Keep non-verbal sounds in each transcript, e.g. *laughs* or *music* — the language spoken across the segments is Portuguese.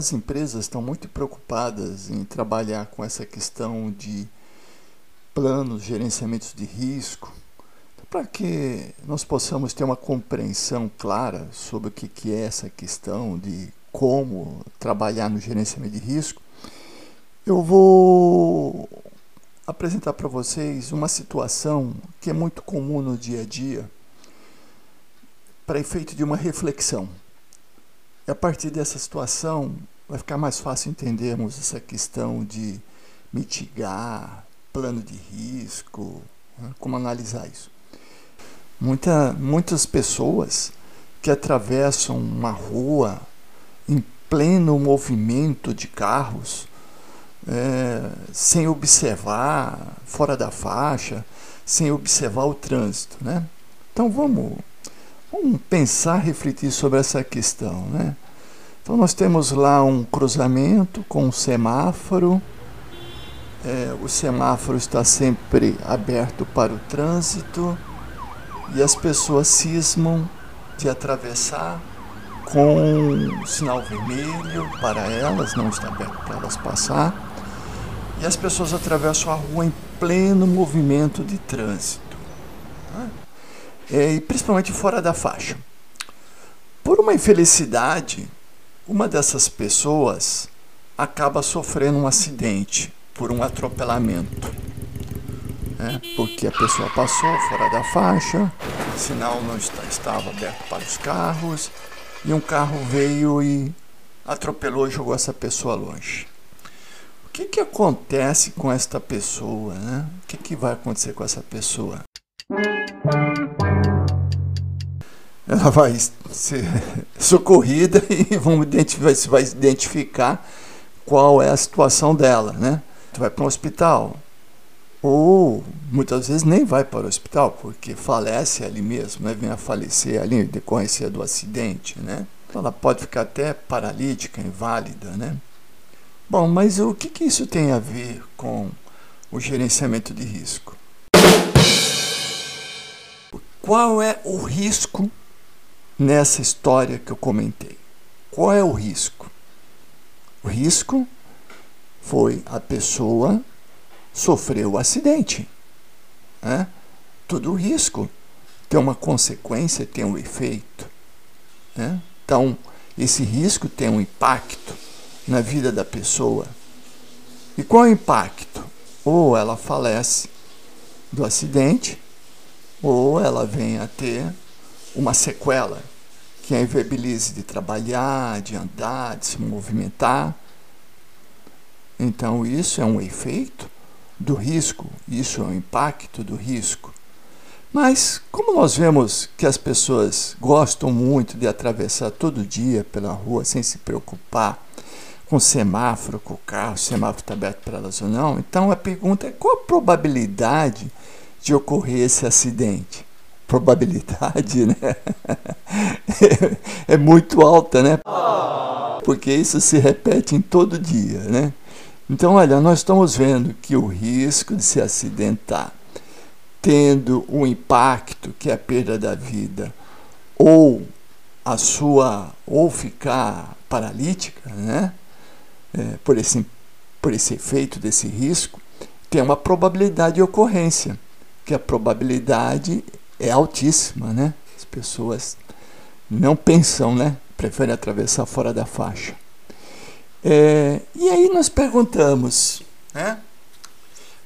as empresas estão muito preocupadas em trabalhar com essa questão de planos, gerenciamentos de risco, para que nós possamos ter uma compreensão clara sobre o que é essa questão de como trabalhar no gerenciamento de risco, eu vou apresentar para vocês uma situação que é muito comum no dia a dia para efeito de uma reflexão. E a partir dessa situação vai ficar mais fácil entendermos essa questão de mitigar, plano de risco, né? como analisar isso. Muita, muitas pessoas que atravessam uma rua em pleno movimento de carros, é, sem observar, fora da faixa, sem observar o trânsito. Né? Então vamos, vamos pensar, refletir sobre essa questão. Né? Então nós temos lá um cruzamento com um semáforo. É, o semáforo está sempre aberto para o trânsito e as pessoas cismam de atravessar com sinal vermelho para elas, não está aberto para elas passar, e as pessoas atravessam a rua em pleno movimento de trânsito, né? É, e principalmente fora da faixa. Por uma infelicidade, uma dessas pessoas acaba sofrendo um acidente por um atropelamento né? porque a pessoa passou fora da faixa, o sinal não estava aberto para os carros, e um carro veio e atropelou e jogou essa pessoa longe. O que, que acontece com esta pessoa? Né? O que, que vai acontecer com essa pessoa? Ela vai ser *laughs* socorrida *laughs* e vamos identificar, você vai identificar qual é a situação dela, né? Tu vai para um hospital, ou muitas vezes nem vai para o hospital porque falece ali mesmo, né? vem a falecer ali decorrência do acidente, né? Ela pode ficar até paralítica, inválida, né? Bom, mas o que, que isso tem a ver com o gerenciamento de risco? Qual é o risco nessa história que eu comentei? Qual é o risco? O risco foi a pessoa sofreu o acidente. Né? Todo risco tem uma consequência, tem um efeito. Né? Então, esse risco tem um impacto na vida da pessoa. E qual é o impacto? Ou ela falece do acidente, ou ela vem a ter uma sequela que a inviabilize de trabalhar, de andar, de se movimentar. Então, isso é um efeito do risco, isso é o impacto do risco. Mas, como nós vemos que as pessoas gostam muito de atravessar todo dia pela rua sem se preocupar com o semáforo, com o carro, o semáforo está aberto para elas ou não, então a pergunta é qual a probabilidade de ocorrer esse acidente? Probabilidade, *laughs* né? é muito alta, né? Porque isso se repete em todo dia, né? Então, olha, nós estamos vendo que o risco de se acidentar, tendo um impacto que é a perda da vida, ou a sua, ou ficar paralítica, né? É, por, esse, por esse efeito desse risco, tem uma probabilidade de ocorrência, que a probabilidade é altíssima, né? As pessoas não pensam, né? Preferem atravessar fora da faixa. É, e aí nós perguntamos, né?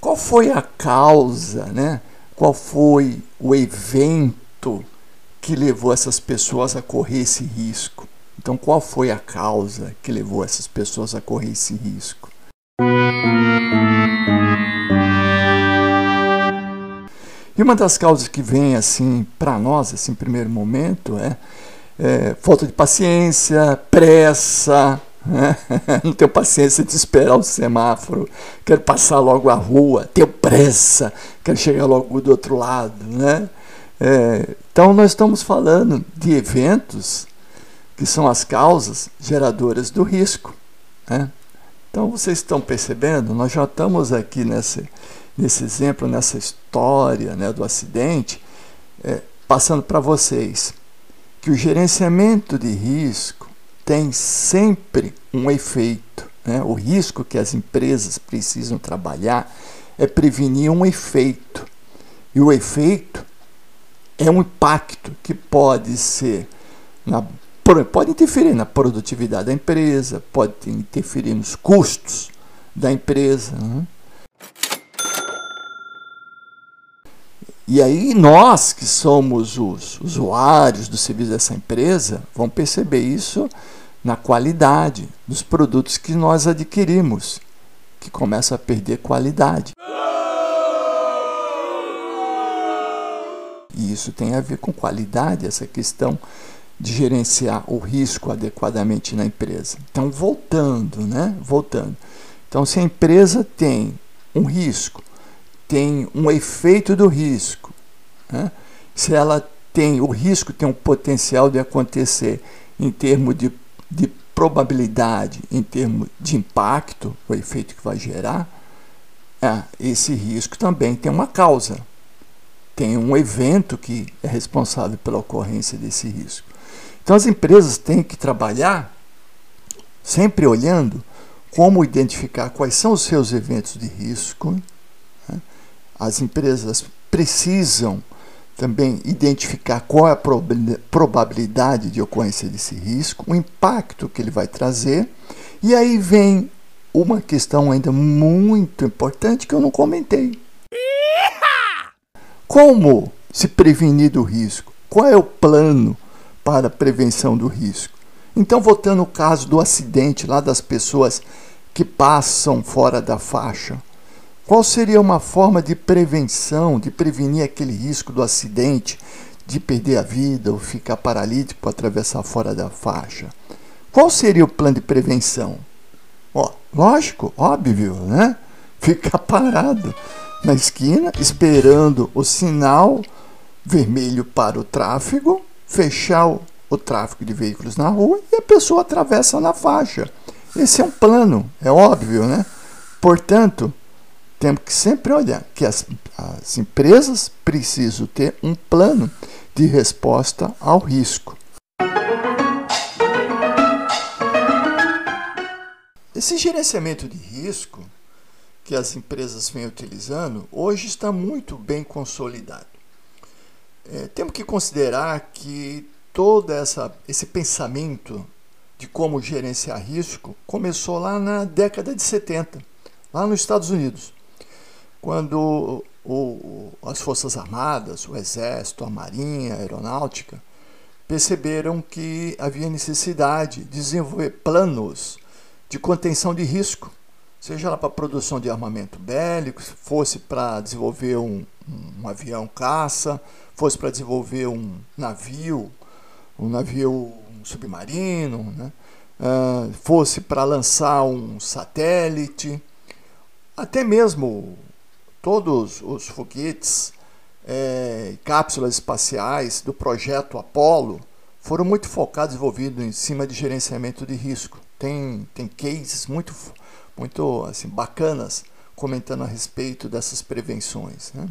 Qual foi a causa, né? Qual foi o evento que levou essas pessoas a correr esse risco? Então, qual foi a causa que levou essas pessoas a correr esse risco? E uma das causas que vem assim para nós, assim, primeiro momento, é, é falta de paciência, pressa, *laughs* não tenho paciência de esperar o semáforo, quero passar logo a rua, tenho pressa, quero chegar logo do outro lado. Né? É, então, nós estamos falando de eventos que são as causas geradoras do risco. Né? Então, vocês estão percebendo, nós já estamos aqui nesse, nesse exemplo, nessa história né, do acidente, é, passando para vocês que o gerenciamento de risco tem sempre um efeito. Né? O risco que as empresas precisam trabalhar é prevenir um efeito. E o efeito é um impacto que pode ser na, pode interferir na produtividade da empresa, pode interferir nos custos da empresa. Né? E aí nós que somos os usuários do serviço dessa empresa, vamos perceber isso na qualidade dos produtos que nós adquirimos, que começa a perder qualidade. E isso tem a ver com qualidade, essa questão de gerenciar o risco adequadamente na empresa. Então, voltando, né? Voltando. Então, se a empresa tem um risco, tem um efeito do risco. Né? Se ela tem o risco, tem um potencial de acontecer em termos de, de probabilidade, em termos de impacto, o efeito que vai gerar, é, esse risco também tem uma causa. Tem um evento que é responsável pela ocorrência desse risco. Então as empresas têm que trabalhar sempre olhando como identificar quais são os seus eventos de risco, as empresas precisam também identificar qual é a probabilidade de ocorrência desse risco, o impacto que ele vai trazer, e aí vem uma questão ainda muito importante que eu não comentei. Como se prevenir do risco? Qual é o plano para prevenção do risco? Então, voltando ao caso do acidente lá das pessoas que passam fora da faixa, qual seria uma forma de prevenção, de prevenir aquele risco do acidente, de perder a vida ou ficar paralítico para atravessar fora da faixa? Qual seria o plano de prevenção? Ó, lógico, óbvio, né? *laughs* Ficar parado na esquina esperando o sinal vermelho para o tráfego, fechar o, o tráfego de veículos na rua e a pessoa atravessa na faixa. Esse é um plano, é óbvio, né? Portanto, temos que sempre olhar que as, as empresas precisam ter um plano de resposta ao risco. Esse gerenciamento de risco que as empresas vêm utilizando hoje está muito bem consolidado. É, temos que considerar que todo essa, esse pensamento de como gerenciar risco começou lá na década de 70, lá nos Estados Unidos quando o, as Forças Armadas, o Exército, a Marinha, a Aeronáutica, perceberam que havia necessidade de desenvolver planos de contenção de risco, seja lá para produção de armamento bélico, fosse para desenvolver um, um, avião caça, fosse para desenvolver um navio, um navio submarino, né? Uh, fosse para lançar um satélite, até mesmo todos os foguetes é, cápsulas espaciais do projeto Apollo foram muito focados, desenvolvidos em cima de gerenciamento de risco. Tem, tem cases muito, muito assim, bacanas comentando a respeito dessas prevenções. Né?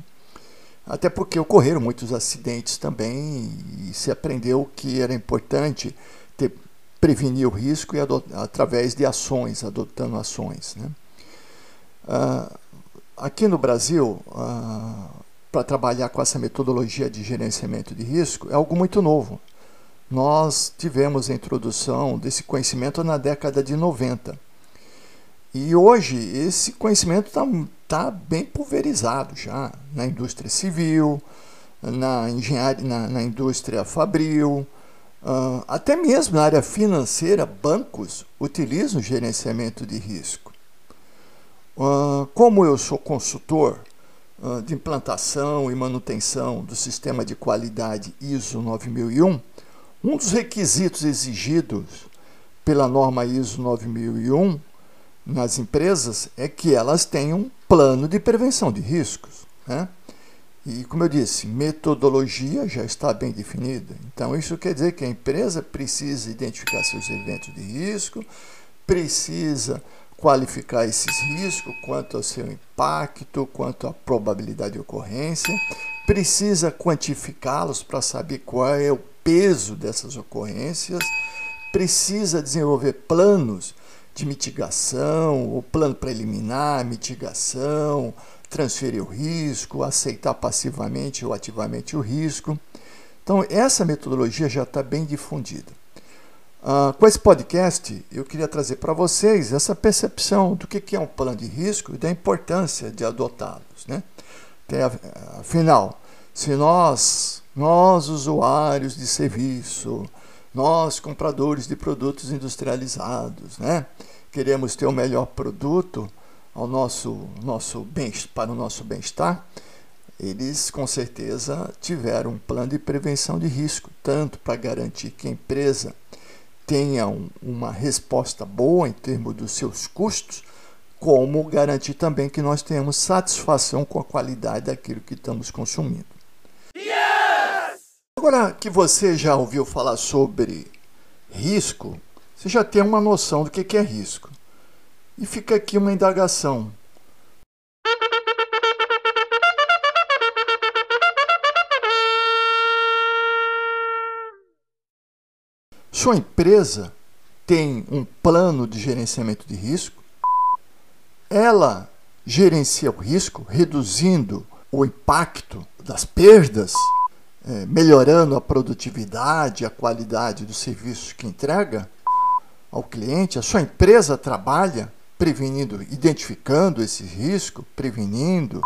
Até porque ocorreram muitos acidentes também e se aprendeu que era importante ter, prevenir o risco e através de ações, adotando ações. Né? Ah, Aqui no Brasil, ah, para trabalhar com essa metodologia de gerenciamento de risco, é algo muito novo. Nós tivemos a introdução desse conhecimento na década de 90. E hoje esse conhecimento está tá bem pulverizado já na indústria civil, na engenharia, na, na indústria fabril, uh, até mesmo na área financeira, bancos utilizam gerenciamento de risco. Uh, como eu sou consultor uh, de implantação e manutenção do sistema de qualidade ISO 9001, um dos requisitos exigidos pela norma ISO 9001 nas empresas é que elas tenham um plano de prevenção de riscos. Né? E, como eu disse, metodologia já está bem definida. Então, isso quer dizer que a empresa precisa identificar seus eventos de risco, precisa qualificar esses riscos quanto ao seu impacto, quanto à probabilidade de ocorrência, precisa quantificá-los para saber qual é o peso dessas ocorrências, precisa desenvolver planos de mitigação, o plano preliminar, mitigação, transferir o risco, aceitar passivamente ou ativamente o risco. Então, essa metodologia já está bem difundida. Uh, com esse podcast, eu queria trazer para vocês essa percepção do que é um plano de risco e da importância de adotá-los. Né? Afinal, se nós, nós usuários de serviço, nós compradores de produtos industrializados, né, queremos ter o melhor produto ao nosso, nosso bem, para o nosso bem-estar, eles com certeza tiveram um plano de prevenção de risco, tanto para garantir que a empresa tenha um, uma resposta boa em termos dos seus custos, como garantir também que nós tenhamos satisfação com a qualidade daquilo que estamos consumindo. Yes! Agora que você já ouviu falar sobre risco, você já tem uma noção do que é risco. E fica aqui uma indagação. Sua empresa tem um plano de gerenciamento de risco? Ela gerencia o risco, reduzindo o impacto das perdas, é, melhorando a produtividade, a qualidade dos serviços que entrega ao cliente? A sua empresa trabalha prevenindo, identificando esse risco, prevenindo?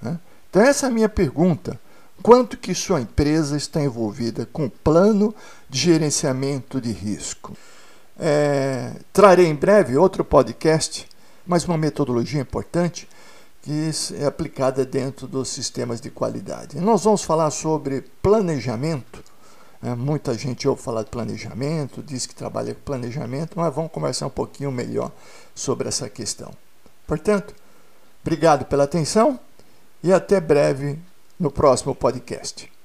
Né? Então, essa é a minha pergunta quanto que sua empresa está envolvida com o plano de gerenciamento de risco. É, trarei em breve outro podcast, mas uma metodologia importante que é aplicada dentro dos sistemas de qualidade. nós vamos falar sobre planejamento. É, muita gente ouve falar de planejamento, diz que trabalha com planejamento, mas vamos conversar um pouquinho melhor sobre essa questão. Portanto, obrigado pela atenção e até breve no próximo podcast.